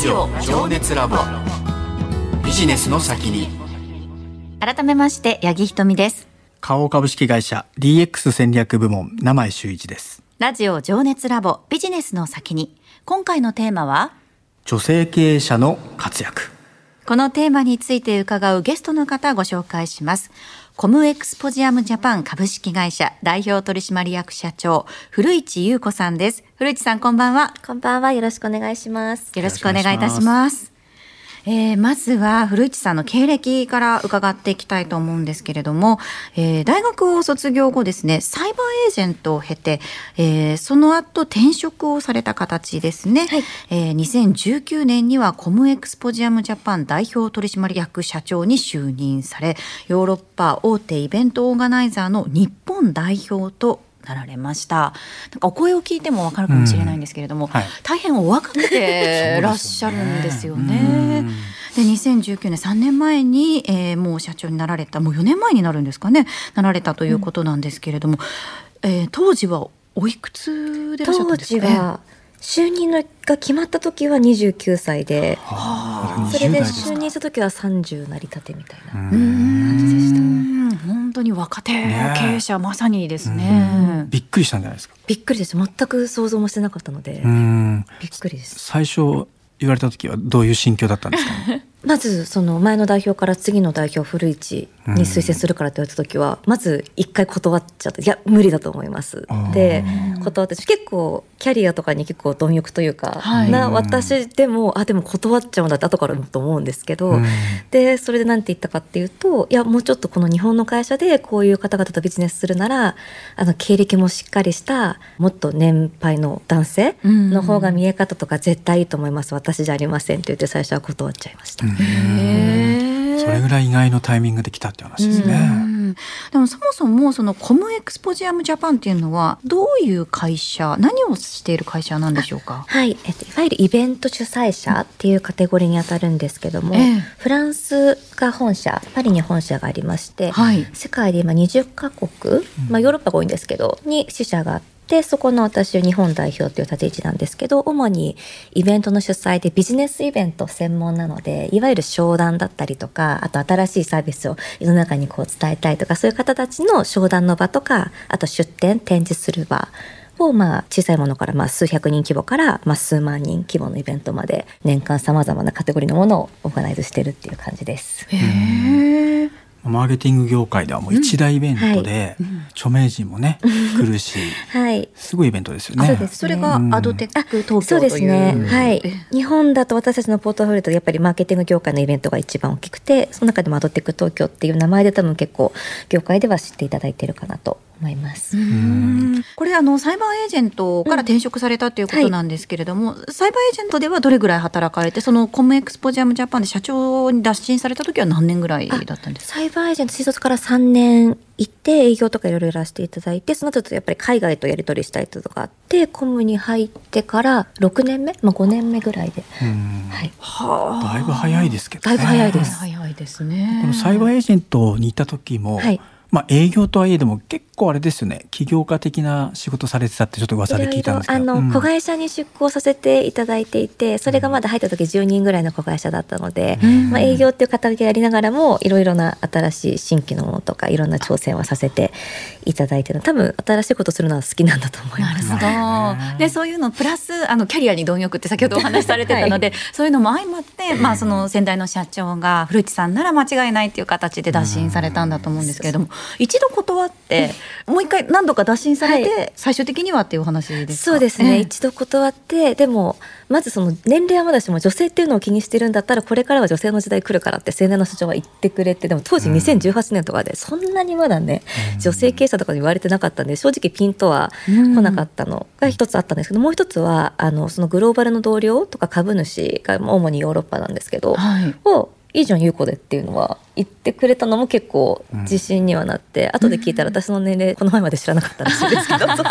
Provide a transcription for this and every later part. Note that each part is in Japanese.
ジオ情熱ラボ。ビジネスの先に。改めまして八木ひとみです。花王株式会社 DX 戦略部門名前修一です。ラジオ情熱ラボビジネスの先に。今回のテーマは女性経営者の活躍。このテーマについて伺うゲストの方ご紹介しますコムエクスポジアムジャパン株式会社代表取締役社長古市優子さんです。古市さんこんばんは。こんばんは。よろしくお願いします。よろしくお願いいたしますえー、まずは古市さんの経歴から伺っていきたいと思うんですけれども、えー、大学を卒業後ですねサイバーエージェントを経て、えー、その後転職をされた形ですね、はい、えー、2019年にはコムエクスポジアムジャパン代表取締役社長に就任されヨーロッパ大手イベントオーガナイザーの日本代表となられました。なんかお声を聞いてもわかるかもしれないんですけれども、うん。はい、大変お若くてらっしゃるんですよね。で2019年3年前に、えー、もう社長になられたもう4年前になるんですかね。なられたということなんですけれども、うん、えー、当時はおいくつでいらっしゃったんですか、当時は就任が決まった時は29歳で、それで就任した時は30なりたてみたいな。感じでした。本当に若手経営者、ね、まさにですね、びっくりしたんじゃないですか。びっくりです。全く想像もしてなかったので。びっくりです。最初言われた時はどういう心境だったんですか、ね、まずその前の代表から次の代表古市に推薦するからって言われた時はまず一回断っちゃっていや無理だと思います。で断って結構キャリアとかに結構貪欲というか、はい、な私でもあでも断っちゃうんだって後からもと思うんですけどでそれで何て言ったかっていうといやもうちょっとこの日本の会社でこういう方々とビジネスするならあの経歴もしっかりしたもっと年配の男性の方が見え方とか絶対いいと思います。私じゃありませんって言って最初は断っちゃいました。それぐらい意外のタイミングで来たって話ですね。でもそもそもそのコムエクスポジアムジャパンっていうのはどういう会社何をしている会社なんでしょうか？はい、えっと、いわゆるイベント主催者っていうカテゴリーにあたるんですけども、えフランスが本社パリに本社がありまして、はい、世界で今20カ国、まあ、ヨーロッパが多いんですけどに支社があってで、そこの私は日本代表という立ち位置なんですけど、主にイベントの主催でビジネスイベント専門なので、いわゆる商談だったりとか、あと新しいサービスを世の中にこう伝えたいとか、そういう方たちの商談の場とか、あと出展、展示する場、をまあ小さいものからまあ数百人規模からまあ数万人規模のイベントまで年間さまざまなカテゴリーのものをオーガナイズしてるっていう感じです。へーマーケティング業界ではもう一大イベントで、著名人もね、来るし、はい、すごいイベントですよね。そうです。それがアドテック東京そうですね。はい。日本だと私たちのポートフォリオとやっぱりマーケティング業界のイベントが一番大きくて、その中でもアドテック東京っていう名前で多分結構業界では知っていただいているかなと思います。これあのサイバーエージェントから転職されたということなんですけれども、うんはい、サイバーエージェントではどれぐらい働かれてそのコムエクスポジアムジャパンで社長に脱進された時は何年ぐらいだったんですか？サイバーエージェント新卒から3年行って営業とかいろいろやらせていただいてその後やっぱり海外とやり取りしたいとかあってコムに入ってから6年目、まあ、5年目ぐらいで、はい、はだいぶ早いですけど、ね、だいぶ早いです。早いですね。このサイバーエージェントに行った時も、はい。まあ、営業とはいえでも結構あれですよね。起業家的な仕事されてたってちょっと噂で聞いたんですけど。あの、うん、子会社に出向させていただいていてそれがまだ入った時10人ぐらいの子会社だったので、うん、まあ、営業っていう肩書きやりながらもいろいろな新しい新規のものとかいろんな挑戦をさせていただいて多分新しいことするのは好きなんだと思います。なるほど。でそういうのプラスあのキャリアに貪欲って先ほどお話しされてたので、はい、そういうのも相まって、まあ、その先代の社長が古市さんなら間違いないっていう形で打診されたんだと思うんですけれども、一度断断ってもう一回何度か打診されて、はい、最終的にはっていう話ですそうですね、えー、一度断ってでもまずその年齢はまだしも女性っていうのを気にしてるんだったらこれからは女性の時代来るからって青年の社長は言ってくれてでも当時2018年とかでそんなにまだね、うん、女性経営者とかに言われてなかったんで正直ピンとは来なかったのが一つあったんですけど、もう一つはあのそのグローバルの同僚とか株主が主にヨーロッパなんですけど、はい、をいいじゃん優子でっていうのは言ってくれたのも結構自信にはなって、うん、後で聞いたら私の年齢この前まで知らなかったらしいですけど。そう。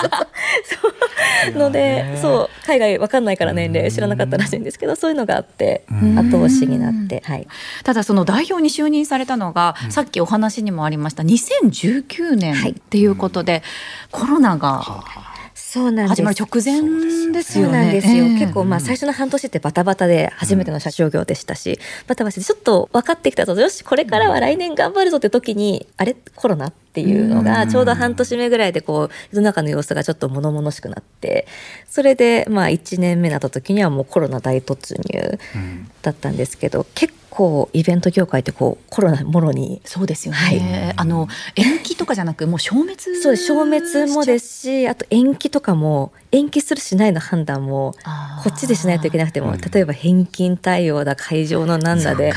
のでそう海外わかんないから年齢知らなかったらしいんですけどそういうのがあって後押しになって、はい、ただその代表に就任されたのが、うん、さっきお話にもありました2019年っていうことで、はい、コロナが。そうなんです。始まる直前ですよね。結構まあ最初の半年ってバタバタで初めての社長業でしたし、バタバタでちょっと分かってきたとよしこれからは来年頑張るぞって時に、あれ？コロナっていうのがちょうど半年目ぐらいでこう世の中の様子がちょっと物々しくなってそれでまあ1年目になった時にはもうコロナ大突入うん。だったんですけど結構イベント業界ってこうコロナもろにそうですよね。はい。あの延期とかじゃなくもう消滅そうです消滅もです。しあと延期とかも延期するしないの判断もこっちでしないといけなくてもうん。例えば返金対応だ会場のなんだで。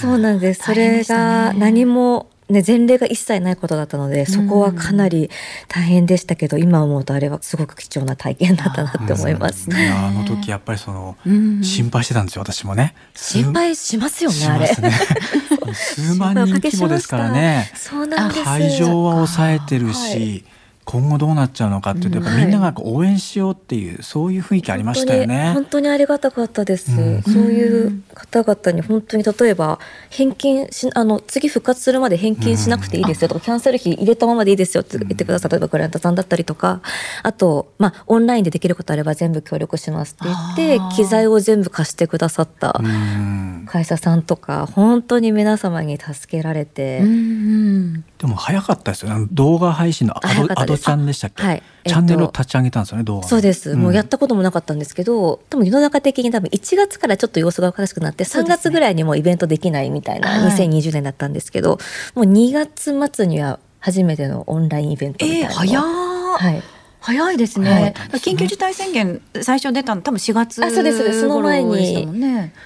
そうなんです。それがね何も、ね、前例が一切ないことだったのでそこはかなり大変でしたけど、今思うとあれはすごく貴重な体験だったなって思います。あの時やっぱりその、うん。心配してたんですよ私もね。心配しますよねあれ。ね。数万人規模ですからね。そうなんです。会場は抑えてるし、はい今後どうなっちゃうのかっていうとやっぱみんなが応援しようっていうそういう雰囲気ありましたよね。本当にありがたかったです、うん。そういう方々に本当に例えば返金しあの次復活するまで返金しなくていいですよとか、キャンセル費入れたままでいいですよって言ってくださった例えばクライアントさんだったりとかあと、まあ、オンラインでできることあれば全部協力しますって言って機材を全部貸してくださったうん。会社さんとか本当に皆様に助けられて。うんうんでも早かったですよ。ね動画配信のアドアドちゃんでしたっけ、はい。チャンネルをえっと立ち上げたんですよね動画の。そうです、もうやっんたこともなかったんですけど多分世の中的に多分1月からちょっと様子がおかしくなって3そうですね。月ぐらいにもうイベントできないみたいなはい。2020年だったんですけど、もう2月末には初めてのオンラインイベントみたいえー、なのを早ーはい、早いですね、はい緊急事態宣言最初出たの多分4月あそうですその前に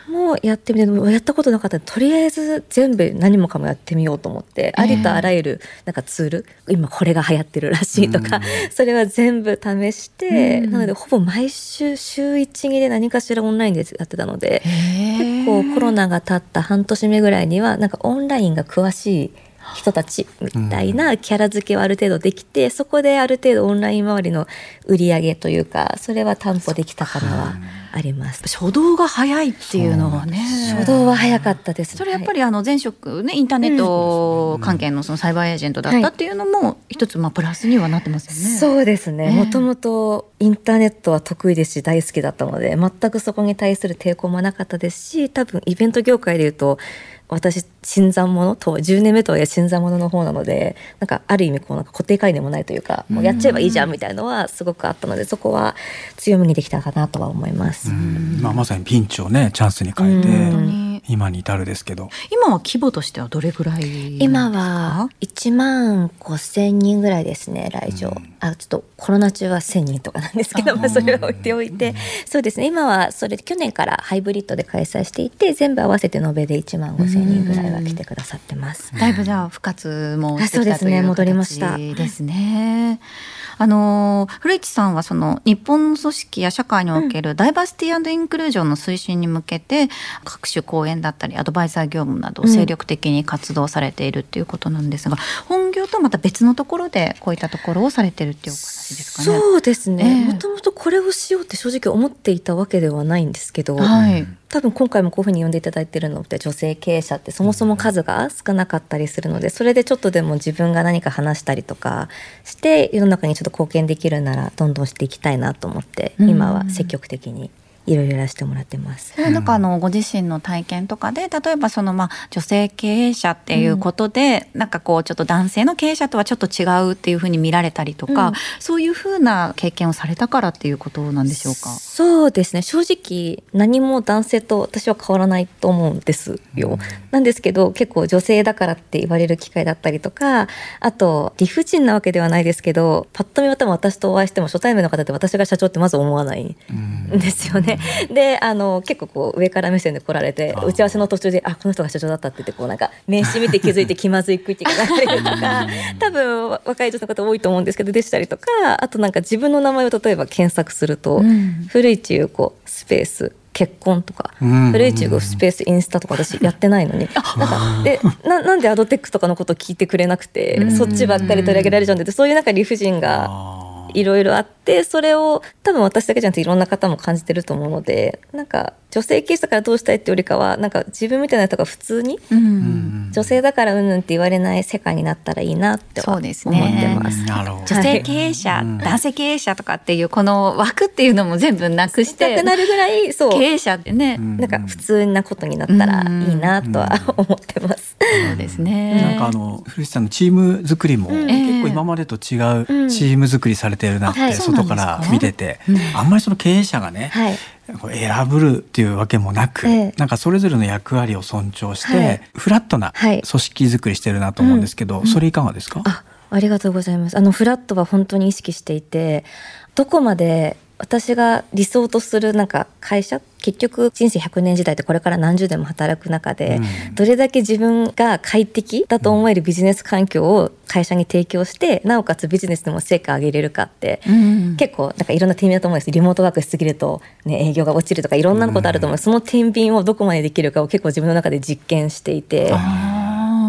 もうやってみてやったことなかった。とりあえず全部何もかもやってみようと思って、ありとあらゆるなんかツール今これが流行ってるらしいとか、それは全部試して、うん。なのでほぼ毎週週12で何かしらオンラインでやってたので。結構コロナが経った半年目ぐらいにはなんかオンラインが詳しい人たちみたいなキャラ付けはある程度できて、そこである程度オンライン周りの売り上げというかそれは担保できたかなはあります。初動が早いっていうのはね。初動は早かったです、それやっぱりあの前職ねインターネット関係のそのサイバーエージェントだったっていうのも一つまあプラスにはなってますよね。そうですね。ええもともとインターネットは得意ですし大好きだったので全くそこに対する抵抗もなかったですし多分イベント業界でいうと私新参者と10年目とはいえ新参者の方なのでなんかある意味こうなんか固定概念もないというかもうやっちゃえばいいじゃんみたいのはすごくあったのでそこは強みにできたかなとは思います。うん。まあ、まさにピンチをねチャンスに変えて、今に至るですけど。今は規模としてはどれぐらい今は1万5千人ぐらいですね来場、うん。あちょっとコロナ中は1,000人とかなんですけどまあそれは置いておいて、そうですね。今はそれ去年からハイブリッドで開催していて全部合わせて延べで1万5千人ぐらいは来てくださってます。だいぶじゃあ復活もしてきあそうですね。たという戻りました。形ですね。あの古市さんはその日本の組織や社会におけるダイバーシティインクルージョンの推進に向けて各種講演だったりアドバイザー業務などを精力的に活動されているっていうことなんですが、本業とまた別のところでこういったところをされてるっていうですかね。そうですええ。ねもともとこれをしようって正直思っていたわけではないんですけど、はい。多分今回もこういうふうに呼んでいただいてるのって女性経営者ってそもそも数が少なかったりするのでそれでちょっとでも自分が何か話したりとかして世の中にちょっと貢献できるならどんどんしていきたいなと思ってうん。今は積極的にいろいろやらせてもらってますなんかあのご自身の体験とかで例えばそのまあ女性経営者っていうことで、なんかこうちょっと男性の経営者とはちょっと違うっていうふうに見られたりとか、うんそういうふうな経験をされたからっていうことなんでしょうか？そうですね正直何も男性と私は変わらないと思うんですよ。なんですけど結構女性だからって言われる機会だったりとかあと理不尽なわけではないですけどパッと見は多分私とお会いしても初対面の方って私が社長ってまず思わないんですよね。であの結構こう上から目線で来られて打ち合わせの途中で「あこの人が社長だった」って言ってこうなんか名刺見て気づいて気まずい空気が流れるとか多分若い女性の方多いと思うんですけどでしたりとかあとなんか自分の名前を例えば検索すると、うん。古市優子スペース結婚とか、うん。古市優子スペースインスタとか私やってないのに。なんかでななんでアドテックとかのこと聞いてくれなくて、うん。そっちばっかり取り上げられちゃうんでそういうなんか理不尽がいろいろあってそれを多分私だけじゃなくていろんな方も感じてると思うのでなんか女性経営者からどうしたいってよりかはなんか自分みたいな人が普通にうん。女性だからうんぬんって言われない世界になったらいいなって思ってます。なるほど。女性経営者、はい、男性経営者とかっていうこの枠っていうのも全部なくしてなくなるぐらいそう。経営者ってね、なんか普通なことになったらいいなとは思ってます。そうですね。なんかあの古市さんのチーム作りも結構今までと違うチーム作りされてるなって外から見てて、あんまりその経営者がね、はい選ぶるっていうわけもなく、ええ、なんかそれぞれの役割を尊重して、はい、フラットな組織づくりしてるなと思うんですけど、はいうん、それいかがですか、あありがとうございます。あのフラットは本当に意識していてどこまで私が理想とするなんか会社結局人生100年時代ってこれから何十年も働く中で、うん、どれだけ自分が快適だと思えるビジネス環境を会社に提供してなおかつビジネスでも成果を上げれるかって、うん、結構なんかいろんな点だと思うんですリモートワークしすぎると、ね、営業が落ちるとかいろんなことあると思う、うん、その天秤をどこまでできるかを結構自分の中で実験していて。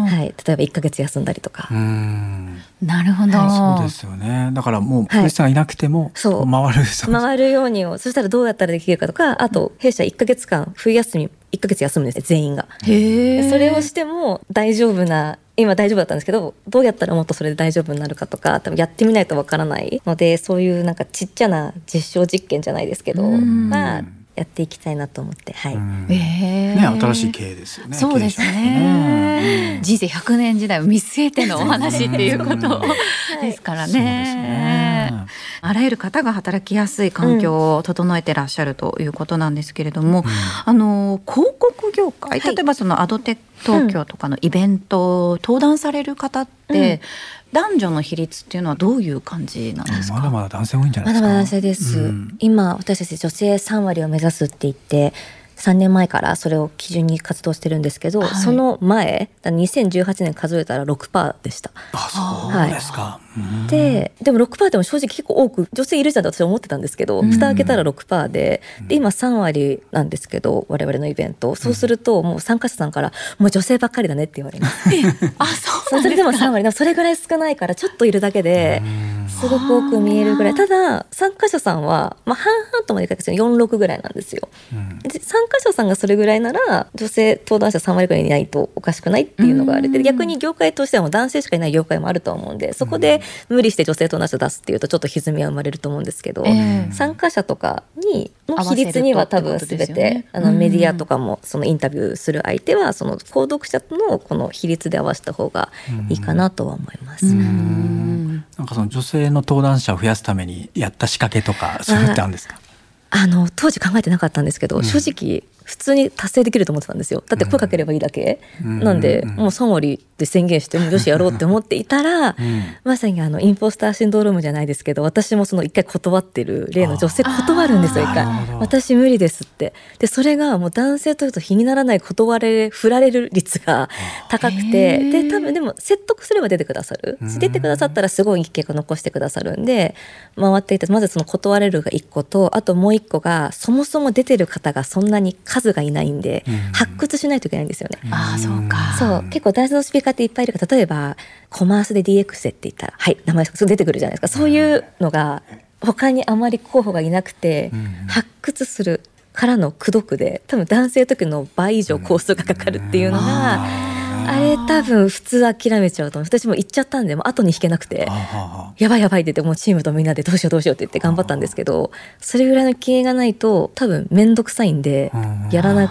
はい、例えば1か月休んだりとか。なるほど、はい、そうですよね。だからもう福士さんがいなくても、そう。回る。回るようにそしたらどうやったらできるかとか、あと弊社1か月間冬休み1か月休むんですね全員が。へそれをしても大丈夫な今大丈夫だったんですけどどうやったらもっとそれで大丈夫になるかとか多分やってみないとわからないのでそういうなんかちっちゃな実証実験じゃないですけどまあやっていきたいなと思って、はい。えー、ね、新しい経営ですよね。そうですね。人生100年時代を見据えてのお話っていうことですからね。あらゆる方が働きやすい環境を整えてらっしゃるということなんですけれども、あの広告業界、例えばそのアドテ東京とかのイベント、登壇される方って、男女の比率っていうのはどういう感じなんですか？まだまだ男性多いんじゃないですか？まだまだ男性です。うん、今私たち女性3割を目指すって言って。3年前からそれを基準に活動してるんですけど、はい、その前2018年数えたら6%でした。あそうですか、はい、ででも6%でも正直結構多く女性いるじゃんと私は思ってたんですけど蓋開けたら6%でで今3割なんですけど我々のイベントそうするともう参加者さんから「もう女性ばっかりだね」って言われます。あそそれでも3割。でもそれぐらい少ないからちょっといるだけですごく多く見えるぐらい。ただ参加者さんは、まあ、半々とまでいかないですけど46ぐらいなんですよ。で参加者さんがそれぐらいなら女性登壇者3割ぐらいいないとおかしくないっていうのがあれで逆に業界としてはも男性しかいない業界もあると思うんでそこで無理して女性登壇者出すっていうとちょっと歪みは生まれると思うんですけど、参加者とかにの比率には多分全て、ね、あのメディアとかもそのインタビューする相手はその購読者とのこの比率で合わせた方がいいかなとは思います。なんかその女性の登壇者を増やすためにやった仕掛けとかそういうってあるんですか？あの当時考えてなかったんですけど、うん、正直普通に達成できると思ってたんですよ。だって声かければいいだけ、うん、なんで、もう3割で宣言してもよしやろうって思っていたら、うん、まさにあのインポスターシンドロームじゃないですけど私もその一回断ってる例の女性断るんですよ一回。私無理ですって。でそれがもう男性というと日にならない断れ振られる率が高くてで多分でも説得すれば出てくださる。出てくださったらすごいいい結果残してくださるんで回っていてまずその断れるが1個とあともう1個がそもそも出てる方がそんなに数がいないんで、発掘しないといけないんですよね。あそうか。そう。結構大事なスピーカーっていっぱいいるから例えばコマースで DX でって言ったらはい名前すぐ出てくるじゃないですか。そういうのが他にあまり候補がいなくて、発掘するからの口説くで多分男性の時の倍以上コースがかかるっていうのが。あれ多分普通諦めちゃうと思う。私も行っちゃったんでもう後に引けなくてやばいやばいって言ってもうチームとみんなでどうしようどうしようって言って頑張ったんですけどそれぐらいの経営がないと多分面倒くさいんでやらない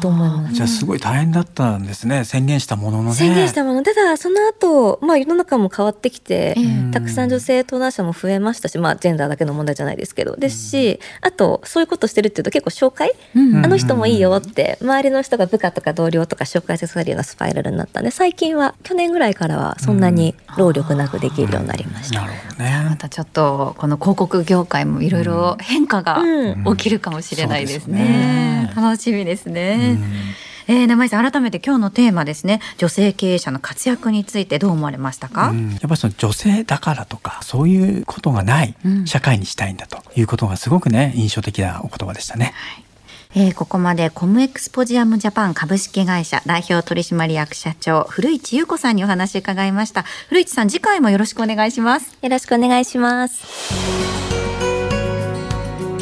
と思います。じゃあすごい大変だったんですね。宣言したもののね。宣言したもの。ただその後まあ世の中も変わってきてたくさん女性登壇者も増えましたしまあジェンダーだけの問題じゃないですけど。ですしあとそういうことしてるっていうと結構紹介。あの人もいいよって周りの人が部下とか同僚とか紹介されるようなスパイラルになったんで最近は去年ぐらいからはそんなに労力なくできるようになりました。なるほどね。またちょっとこの広告業界もいろいろ変化が起きるかもしれないですね。楽しみですね。えー、名前さん改めて今日のテーマですね。女性経営者の活躍についてどう思われましたか、やっぱりその女性だからとかそういうことがない社会にしたいんだということがすごくね印象的なお言葉でしたね。はいえー、ここまでコムエクスポジアムジャパン株式会社代表取締役社長古市優子さんにお話伺いました。古市さん次回もよろしくお願いします。よろしくお願いします。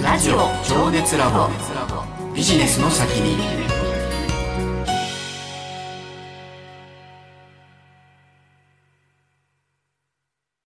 ラジオ情熱ラボ。ビジネスの先に